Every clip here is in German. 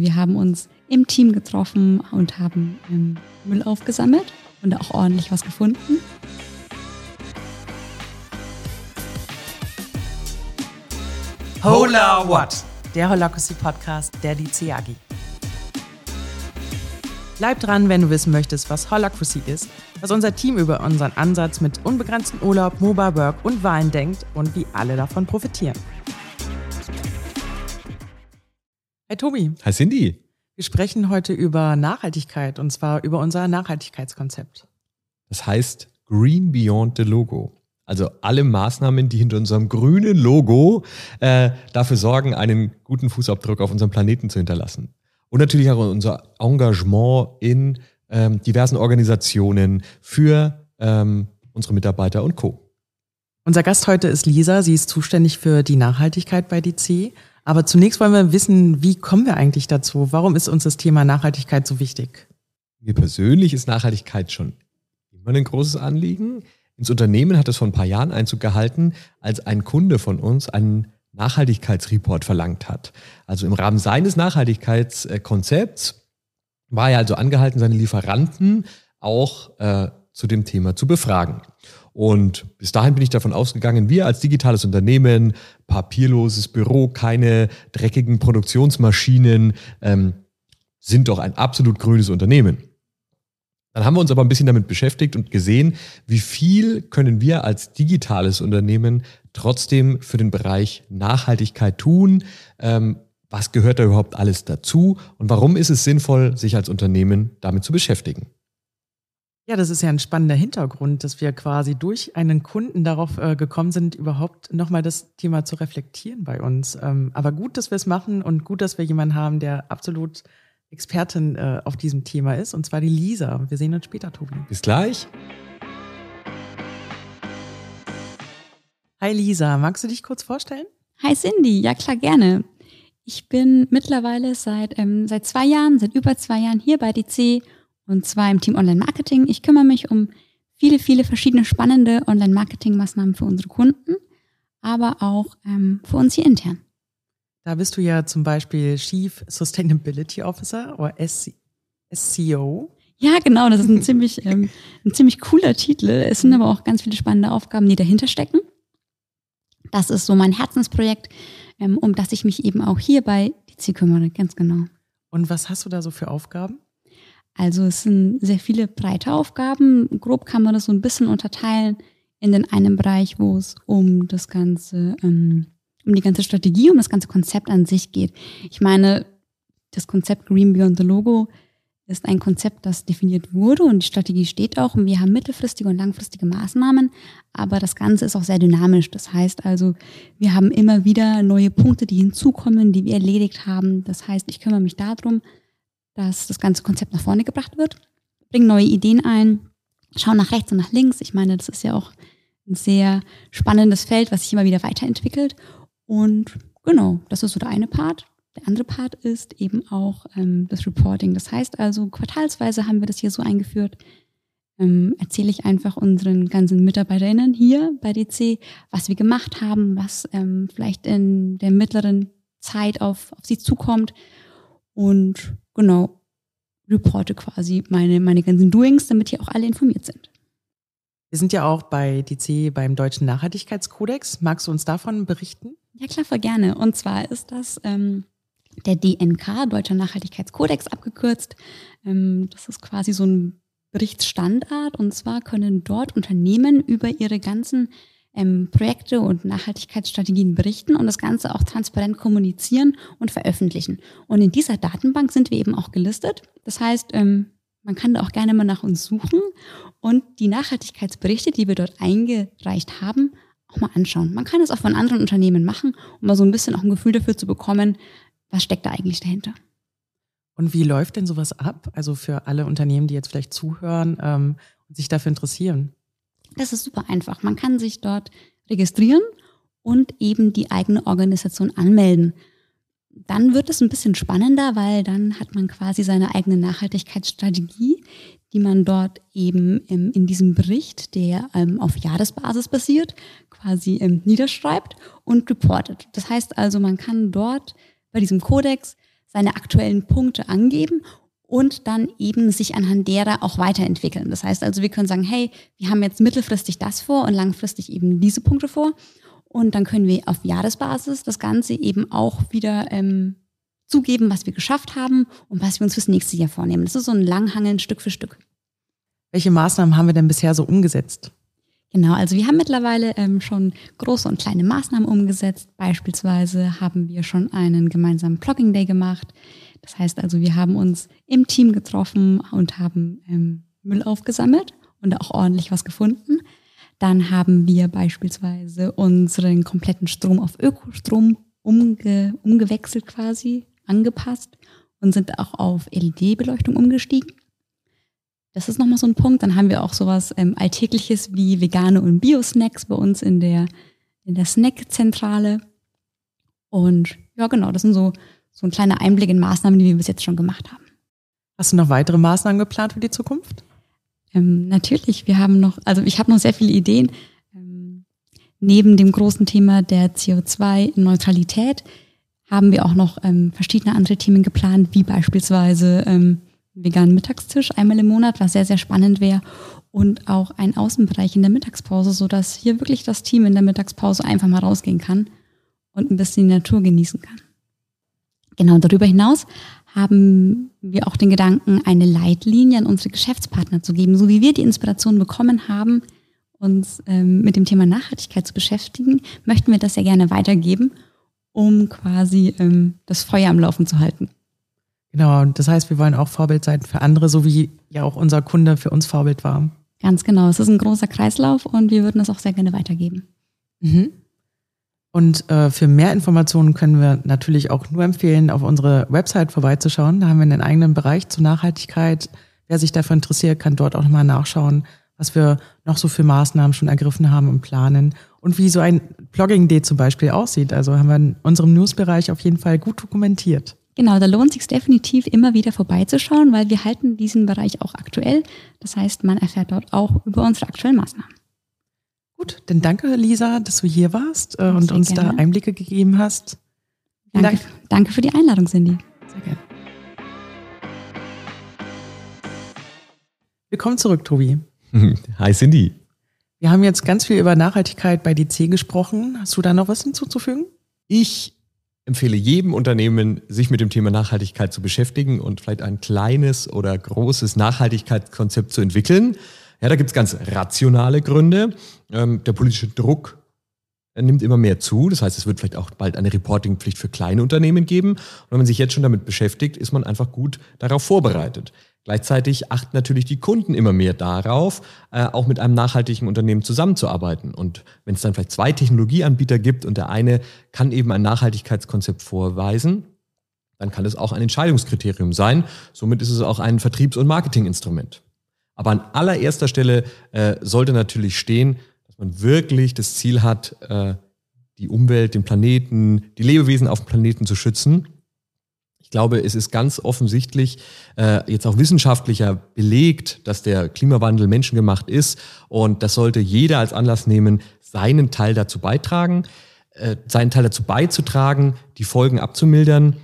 Wir haben uns im Team getroffen und haben Müll aufgesammelt und auch ordentlich was gefunden. Hola What? Der Holacracy Podcast der DCAGI. Bleib dran, wenn du wissen möchtest, was Holacracy ist, was unser Team über unseren Ansatz mit unbegrenztem Urlaub, Mobile Work und Wahlen denkt und wie alle davon profitieren. Hi Tobi. Hi Cindy. Wir sprechen heute über Nachhaltigkeit und zwar über unser Nachhaltigkeitskonzept. Das heißt Green Beyond the Logo. Also alle Maßnahmen, die hinter unserem grünen Logo äh, dafür sorgen, einen guten Fußabdruck auf unserem Planeten zu hinterlassen. Und natürlich auch unser Engagement in ähm, diversen Organisationen für ähm, unsere Mitarbeiter und Co. Unser Gast heute ist Lisa. Sie ist zuständig für die Nachhaltigkeit bei DC. Aber zunächst wollen wir wissen, wie kommen wir eigentlich dazu? Warum ist uns das Thema Nachhaltigkeit so wichtig? Mir persönlich ist Nachhaltigkeit schon immer ein großes Anliegen. Ins Unternehmen hat es vor ein paar Jahren Einzug gehalten, als ein Kunde von uns einen Nachhaltigkeitsreport verlangt hat. Also im Rahmen seines Nachhaltigkeitskonzepts war er also angehalten, seine Lieferanten auch äh, zu dem Thema zu befragen. Und bis dahin bin ich davon ausgegangen, wir als digitales Unternehmen, papierloses Büro, keine dreckigen Produktionsmaschinen, ähm, sind doch ein absolut grünes Unternehmen. Dann haben wir uns aber ein bisschen damit beschäftigt und gesehen, wie viel können wir als digitales Unternehmen trotzdem für den Bereich Nachhaltigkeit tun. Ähm, was gehört da überhaupt alles dazu und warum ist es sinnvoll, sich als Unternehmen damit zu beschäftigen? Ja, das ist ja ein spannender Hintergrund, dass wir quasi durch einen Kunden darauf äh, gekommen sind, überhaupt nochmal das Thema zu reflektieren bei uns. Ähm, aber gut, dass wir es machen und gut, dass wir jemanden haben, der absolut Expertin äh, auf diesem Thema ist, und zwar die Lisa. Wir sehen uns später, Tobi. Bis gleich. Hi Lisa, magst du dich kurz vorstellen? Hi Cindy, ja klar, gerne. Ich bin mittlerweile seit, ähm, seit zwei Jahren, seit über zwei Jahren hier bei DC und zwar im Team Online Marketing. Ich kümmere mich um viele, viele verschiedene spannende Online-Marketing-Maßnahmen für unsere Kunden, aber auch ähm, für uns hier intern. Da bist du ja zum Beispiel Chief Sustainability Officer oder SCO. Ja, genau, das ist ein ziemlich, ähm, ein ziemlich cooler Titel. Es sind aber auch ganz viele spannende Aufgaben, die dahinter stecken. Das ist so mein Herzensprojekt, ähm, um das ich mich eben auch hier bei DC kümmere, ganz genau. Und was hast du da so für Aufgaben? Also es sind sehr viele breite Aufgaben. Grob kann man das so ein bisschen unterteilen in den einen Bereich, wo es um das ganze, ähm, um die ganze Strategie, um das ganze Konzept an sich geht. Ich meine, das Konzept Green Beyond the Logo ist ein Konzept, das definiert wurde und die Strategie steht auch und wir haben mittelfristige und langfristige Maßnahmen, aber das Ganze ist auch sehr dynamisch. Das heißt also, wir haben immer wieder neue Punkte, die hinzukommen, die wir erledigt haben. Das heißt, ich kümmere mich darum, dass das ganze Konzept nach vorne gebracht wird, bringen neue Ideen ein, schauen nach rechts und nach links. Ich meine, das ist ja auch ein sehr spannendes Feld, was sich immer wieder weiterentwickelt. Und genau, das ist so der eine Part. Der andere Part ist eben auch ähm, das Reporting. Das heißt also, quartalsweise haben wir das hier so eingeführt. Ähm, erzähle ich einfach unseren ganzen MitarbeiterInnen hier bei DC, was wir gemacht haben, was ähm, vielleicht in der mittleren Zeit auf, auf sie zukommt. Und genau, reporte quasi meine, meine ganzen Doings, damit hier auch alle informiert sind. Wir sind ja auch bei DC beim Deutschen Nachhaltigkeitskodex. Magst du uns davon berichten? Ja, klar, voll gerne. Und zwar ist das ähm, der DNK, Deutscher Nachhaltigkeitskodex abgekürzt. Ähm, das ist quasi so ein Berichtsstandard. Und zwar können dort Unternehmen über ihre ganzen ähm, Projekte und Nachhaltigkeitsstrategien berichten und das Ganze auch transparent kommunizieren und veröffentlichen. Und in dieser Datenbank sind wir eben auch gelistet. Das heißt, ähm, man kann da auch gerne mal nach uns suchen und die Nachhaltigkeitsberichte, die wir dort eingereicht haben, auch mal anschauen. Man kann es auch von anderen Unternehmen machen, um mal so ein bisschen auch ein Gefühl dafür zu bekommen, was steckt da eigentlich dahinter. Und wie läuft denn sowas ab? Also für alle Unternehmen, die jetzt vielleicht zuhören ähm, und sich dafür interessieren. Das ist super einfach. Man kann sich dort registrieren und eben die eigene Organisation anmelden. Dann wird es ein bisschen spannender, weil dann hat man quasi seine eigene Nachhaltigkeitsstrategie, die man dort eben in diesem Bericht, der ähm, auf Jahresbasis basiert, quasi ähm, niederschreibt und reportet. Das heißt also, man kann dort bei diesem Kodex seine aktuellen Punkte angeben und dann eben sich anhand derer auch weiterentwickeln. Das heißt also, wir können sagen, hey, wir haben jetzt mittelfristig das vor und langfristig eben diese Punkte vor. Und dann können wir auf Jahresbasis das Ganze eben auch wieder ähm, zugeben, was wir geschafft haben und was wir uns fürs nächste Jahr vornehmen. Das ist so ein Langhangeln Stück für Stück. Welche Maßnahmen haben wir denn bisher so umgesetzt? Genau, also wir haben mittlerweile ähm, schon große und kleine Maßnahmen umgesetzt. Beispielsweise haben wir schon einen gemeinsamen Blogging Day gemacht. Das heißt also, wir haben uns im Team getroffen und haben ähm, Müll aufgesammelt und auch ordentlich was gefunden. Dann haben wir beispielsweise unseren kompletten Strom auf Ökostrom umge umgewechselt quasi, angepasst und sind auch auf LED-Beleuchtung umgestiegen. Das ist nochmal so ein Punkt. Dann haben wir auch sowas ähm, Alltägliches wie vegane und Bio-Snacks bei uns in der, in der Snack-Zentrale. Und ja, genau, das sind so, so ein kleiner Einblick in Maßnahmen, die wir bis jetzt schon gemacht haben. Hast du noch weitere Maßnahmen geplant für die Zukunft? Ähm, natürlich, wir haben noch, also ich habe noch sehr viele Ideen. Ähm, neben dem großen Thema der CO2-Neutralität haben wir auch noch ähm, verschiedene andere Themen geplant, wie beispielsweise ähm, veganen Mittagstisch einmal im Monat, was sehr, sehr spannend wäre. Und auch ein Außenbereich in der Mittagspause, sodass hier wirklich das Team in der Mittagspause einfach mal rausgehen kann und ein bisschen die Natur genießen kann. Genau, darüber hinaus haben wir auch den Gedanken, eine Leitlinie an unsere Geschäftspartner zu geben. So wie wir die Inspiration bekommen haben, uns ähm, mit dem Thema Nachhaltigkeit zu beschäftigen, möchten wir das sehr gerne weitergeben, um quasi ähm, das Feuer am Laufen zu halten. Genau, und das heißt, wir wollen auch Vorbild sein für andere, so wie ja auch unser Kunde für uns Vorbild war. Ganz genau. Es ist ein großer Kreislauf und wir würden das auch sehr gerne weitergeben. Mhm. Und äh, für mehr Informationen können wir natürlich auch nur empfehlen, auf unsere Website vorbeizuschauen. Da haben wir einen eigenen Bereich zur Nachhaltigkeit. Wer sich dafür interessiert, kann dort auch nochmal nachschauen, was wir noch so für Maßnahmen schon ergriffen haben und planen und wie so ein Blogging-Day zum Beispiel aussieht. Also haben wir in unserem Newsbereich auf jeden Fall gut dokumentiert. Genau, da lohnt sich definitiv immer wieder vorbeizuschauen, weil wir halten diesen Bereich auch aktuell. Das heißt, man erfährt dort auch über unsere aktuellen Maßnahmen. Gut, dann danke Lisa, dass du hier warst äh, und uns gerne. da Einblicke gegeben hast. Danke, Dank. danke für die Einladung, Cindy. Sehr gerne. Willkommen zurück, Tobi. Hi, Cindy. Wir haben jetzt ganz viel über Nachhaltigkeit bei DC gesprochen. Hast du da noch was hinzuzufügen? Ich empfehle jedem Unternehmen, sich mit dem Thema Nachhaltigkeit zu beschäftigen und vielleicht ein kleines oder großes Nachhaltigkeitskonzept zu entwickeln. Ja, da gibt es ganz rationale Gründe. Ähm, der politische Druck nimmt immer mehr zu. Das heißt, es wird vielleicht auch bald eine Reportingpflicht für kleine Unternehmen geben. Und wenn man sich jetzt schon damit beschäftigt, ist man einfach gut darauf vorbereitet. Gleichzeitig achten natürlich die Kunden immer mehr darauf, äh, auch mit einem nachhaltigen Unternehmen zusammenzuarbeiten. Und wenn es dann vielleicht zwei Technologieanbieter gibt und der eine kann eben ein Nachhaltigkeitskonzept vorweisen, dann kann es auch ein Entscheidungskriterium sein. Somit ist es auch ein Vertriebs- und Marketinginstrument. Aber an allererster Stelle äh, sollte natürlich stehen, dass man wirklich das Ziel hat, äh, die Umwelt, den Planeten, die Lebewesen auf dem Planeten zu schützen ich glaube, es ist ganz offensichtlich äh, jetzt auch wissenschaftlicher belegt, dass der Klimawandel menschengemacht ist und das sollte jeder als Anlass nehmen, seinen Teil dazu beitragen, äh, seinen Teil dazu beizutragen, die Folgen abzumildern.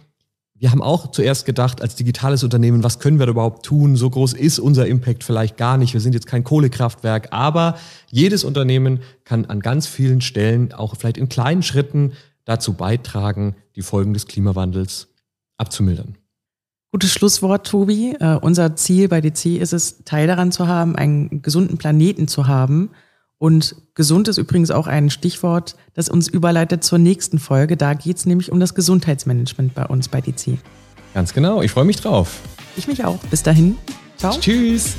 Wir haben auch zuerst gedacht, als digitales Unternehmen, was können wir da überhaupt tun? So groß ist unser Impact vielleicht gar nicht. Wir sind jetzt kein Kohlekraftwerk, aber jedes Unternehmen kann an ganz vielen Stellen auch vielleicht in kleinen Schritten dazu beitragen, die Folgen des Klimawandels abzumildern. Gutes Schlusswort, Tobi. Uh, unser Ziel bei DC ist es, Teil daran zu haben, einen gesunden Planeten zu haben. Und gesund ist übrigens auch ein Stichwort, das uns überleitet zur nächsten Folge. Da geht es nämlich um das Gesundheitsmanagement bei uns bei DC. Ganz genau. Ich freue mich drauf. Ich mich auch. Bis dahin. Ciao. Tschüss.